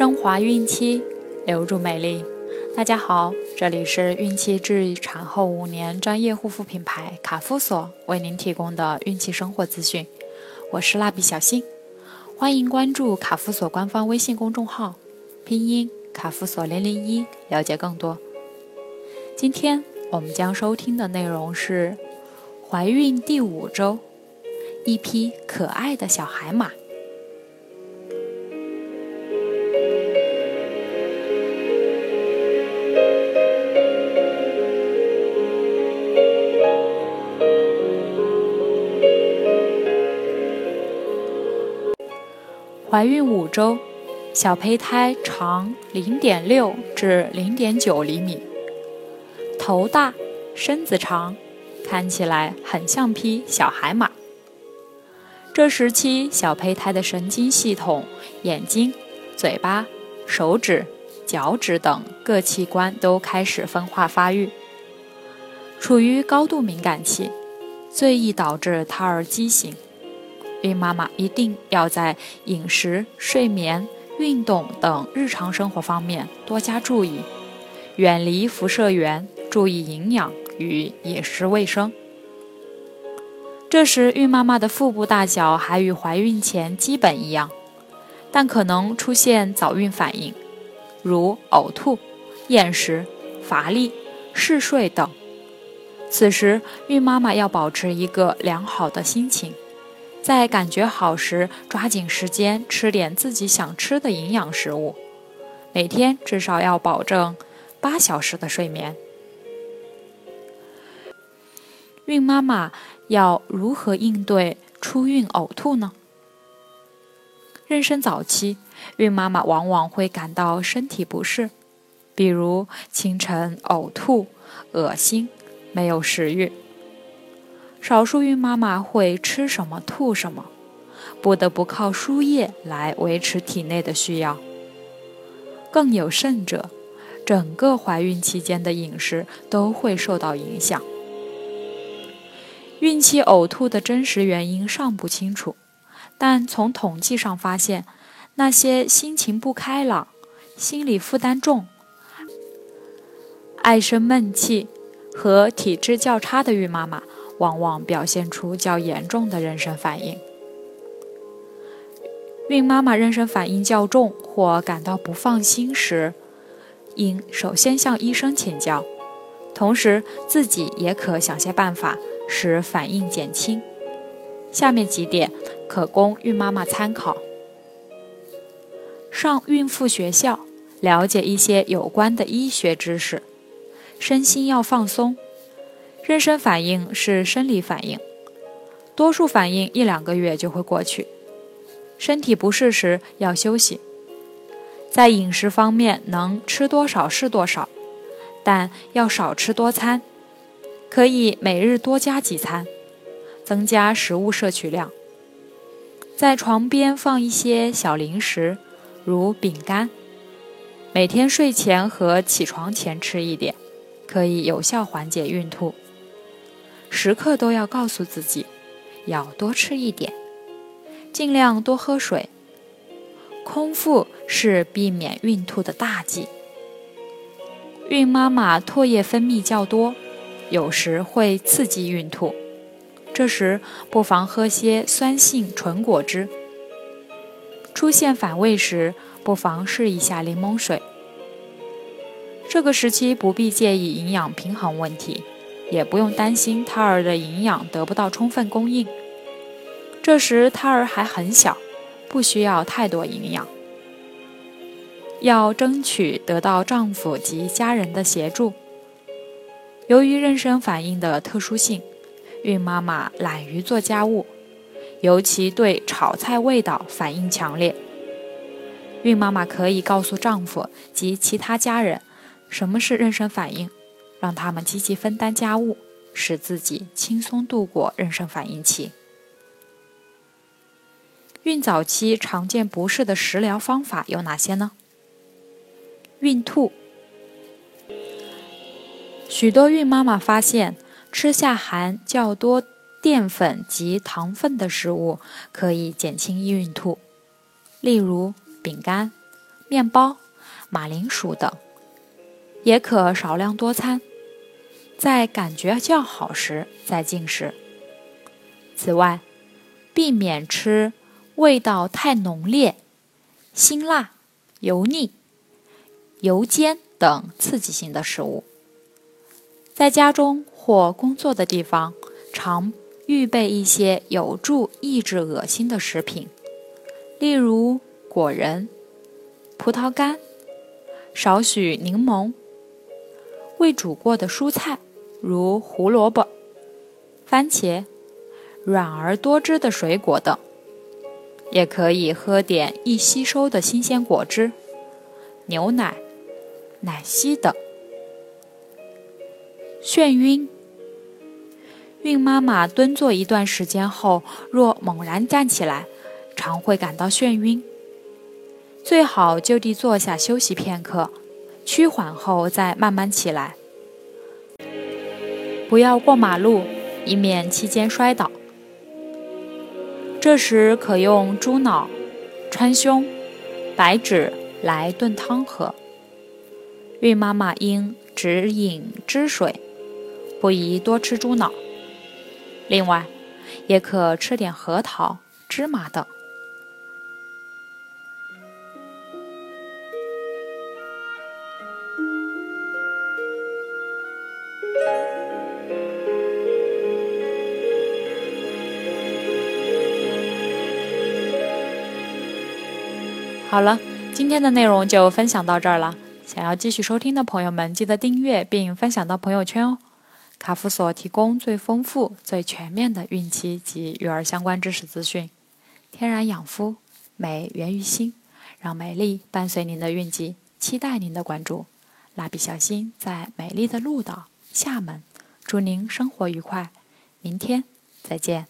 升华孕期，留住美丽。大家好，这里是孕期至产后五年专业护肤品牌卡夫索为您提供的孕期生活资讯。我是蜡笔小新，欢迎关注卡夫索官方微信公众号，拼音卡夫索零零一，了解更多。今天我们将收听的内容是怀孕第五周，一匹可爱的小海马。怀孕五周，小胚胎长零点六至零点九厘米，头大，身子长，看起来很像匹小海马。这时期，小胚胎的神经系统、眼睛、嘴巴、手指、脚趾等各器官都开始分化发育，处于高度敏感期，最易导致胎儿畸形。孕妈妈一定要在饮食、睡眠、运动等日常生活方面多加注意，远离辐射源，注意营养与饮食卫生。这时，孕妈妈的腹部大小还与怀孕前基本一样，但可能出现早孕反应，如呕吐、厌食、乏力、嗜睡等。此时，孕妈妈要保持一个良好的心情。在感觉好时，抓紧时间吃点自己想吃的营养食物。每天至少要保证八小时的睡眠。孕妈妈要如何应对初孕呕吐呢？妊娠早期，孕妈妈往往会感到身体不适，比如清晨呕吐、恶心、没有食欲。少数孕妈妈会吃什么吐什么，不得不靠输液来维持体内的需要。更有甚者，整个怀孕期间的饮食都会受到影响。孕期呕吐的真实原因尚不清楚，但从统计上发现，那些心情不开朗、心理负担重、爱生闷气和体质较差的孕妈妈。往往表现出较严重的妊娠反应。孕妈妈妊娠反应较重或感到不放心时，应首先向医生请教，同时自己也可想些办法使反应减轻。下面几点可供孕妈妈参考：上孕妇学校，了解一些有关的医学知识，身心要放松。妊娠反应是生理反应，多数反应一两个月就会过去。身体不适时要休息。在饮食方面，能吃多少是多少，但要少吃多餐，可以每日多加几餐，增加食物摄取量。在床边放一些小零食，如饼干，每天睡前和起床前吃一点，可以有效缓解孕吐。时刻都要告诉自己，要多吃一点，尽量多喝水。空腹是避免孕吐的大忌。孕妈妈唾液分泌较多，有时会刺激孕吐，这时不妨喝些酸性纯果汁。出现反胃时，不妨试一下柠檬水。这个时期不必介意营养平衡问题。也不用担心胎儿的营养得不到充分供应。这时胎儿还很小，不需要太多营养。要争取得到丈夫及家人的协助。由于妊娠反应的特殊性，孕妈妈懒于做家务，尤其对炒菜味道反应强烈。孕妈妈可以告诉丈夫及其他家人，什么是妊娠反应。让他们积极分担家务，使自己轻松度过妊娠反应期。孕早期常见不适的食疗方法有哪些呢？孕吐，许多孕妈妈发现，吃下含较多淀粉及糖分的食物可以减轻孕吐，例如饼干、面包、马铃薯等，也可少量多餐，在感觉较好时再进食。此外，避免吃味道太浓烈、辛辣、油腻、油煎等刺激性的食物。在家中或工作的地方，常预备一些有助抑制恶心的食品，例如果仁、葡萄干、少许柠檬、未煮过的蔬菜，如胡萝卜、番茄。软而多汁的水果等，也可以喝点易吸收的新鲜果汁、牛奶、奶昔等。眩晕，孕妈妈蹲坐一段时间后，若猛然站起来，常会感到眩晕。最好就地坐下休息片刻，趋缓后再慢慢起来。不要过马路，以免期间摔倒。这时可用猪脑、川芎、白芷来炖汤喝。孕妈妈应只饮汁水，不宜多吃猪脑。另外，也可吃点核桃、芝麻等。好了，今天的内容就分享到这儿了。想要继续收听的朋友们，记得订阅并分享到朋友圈哦。卡夫所提供最丰富、最全面的孕期及育儿相关知识资讯。天然养肤，美源于心，让美丽伴随您的孕期，期待您的关注。蜡笔小新在美丽的鹭岛厦门，祝您生活愉快，明天再见。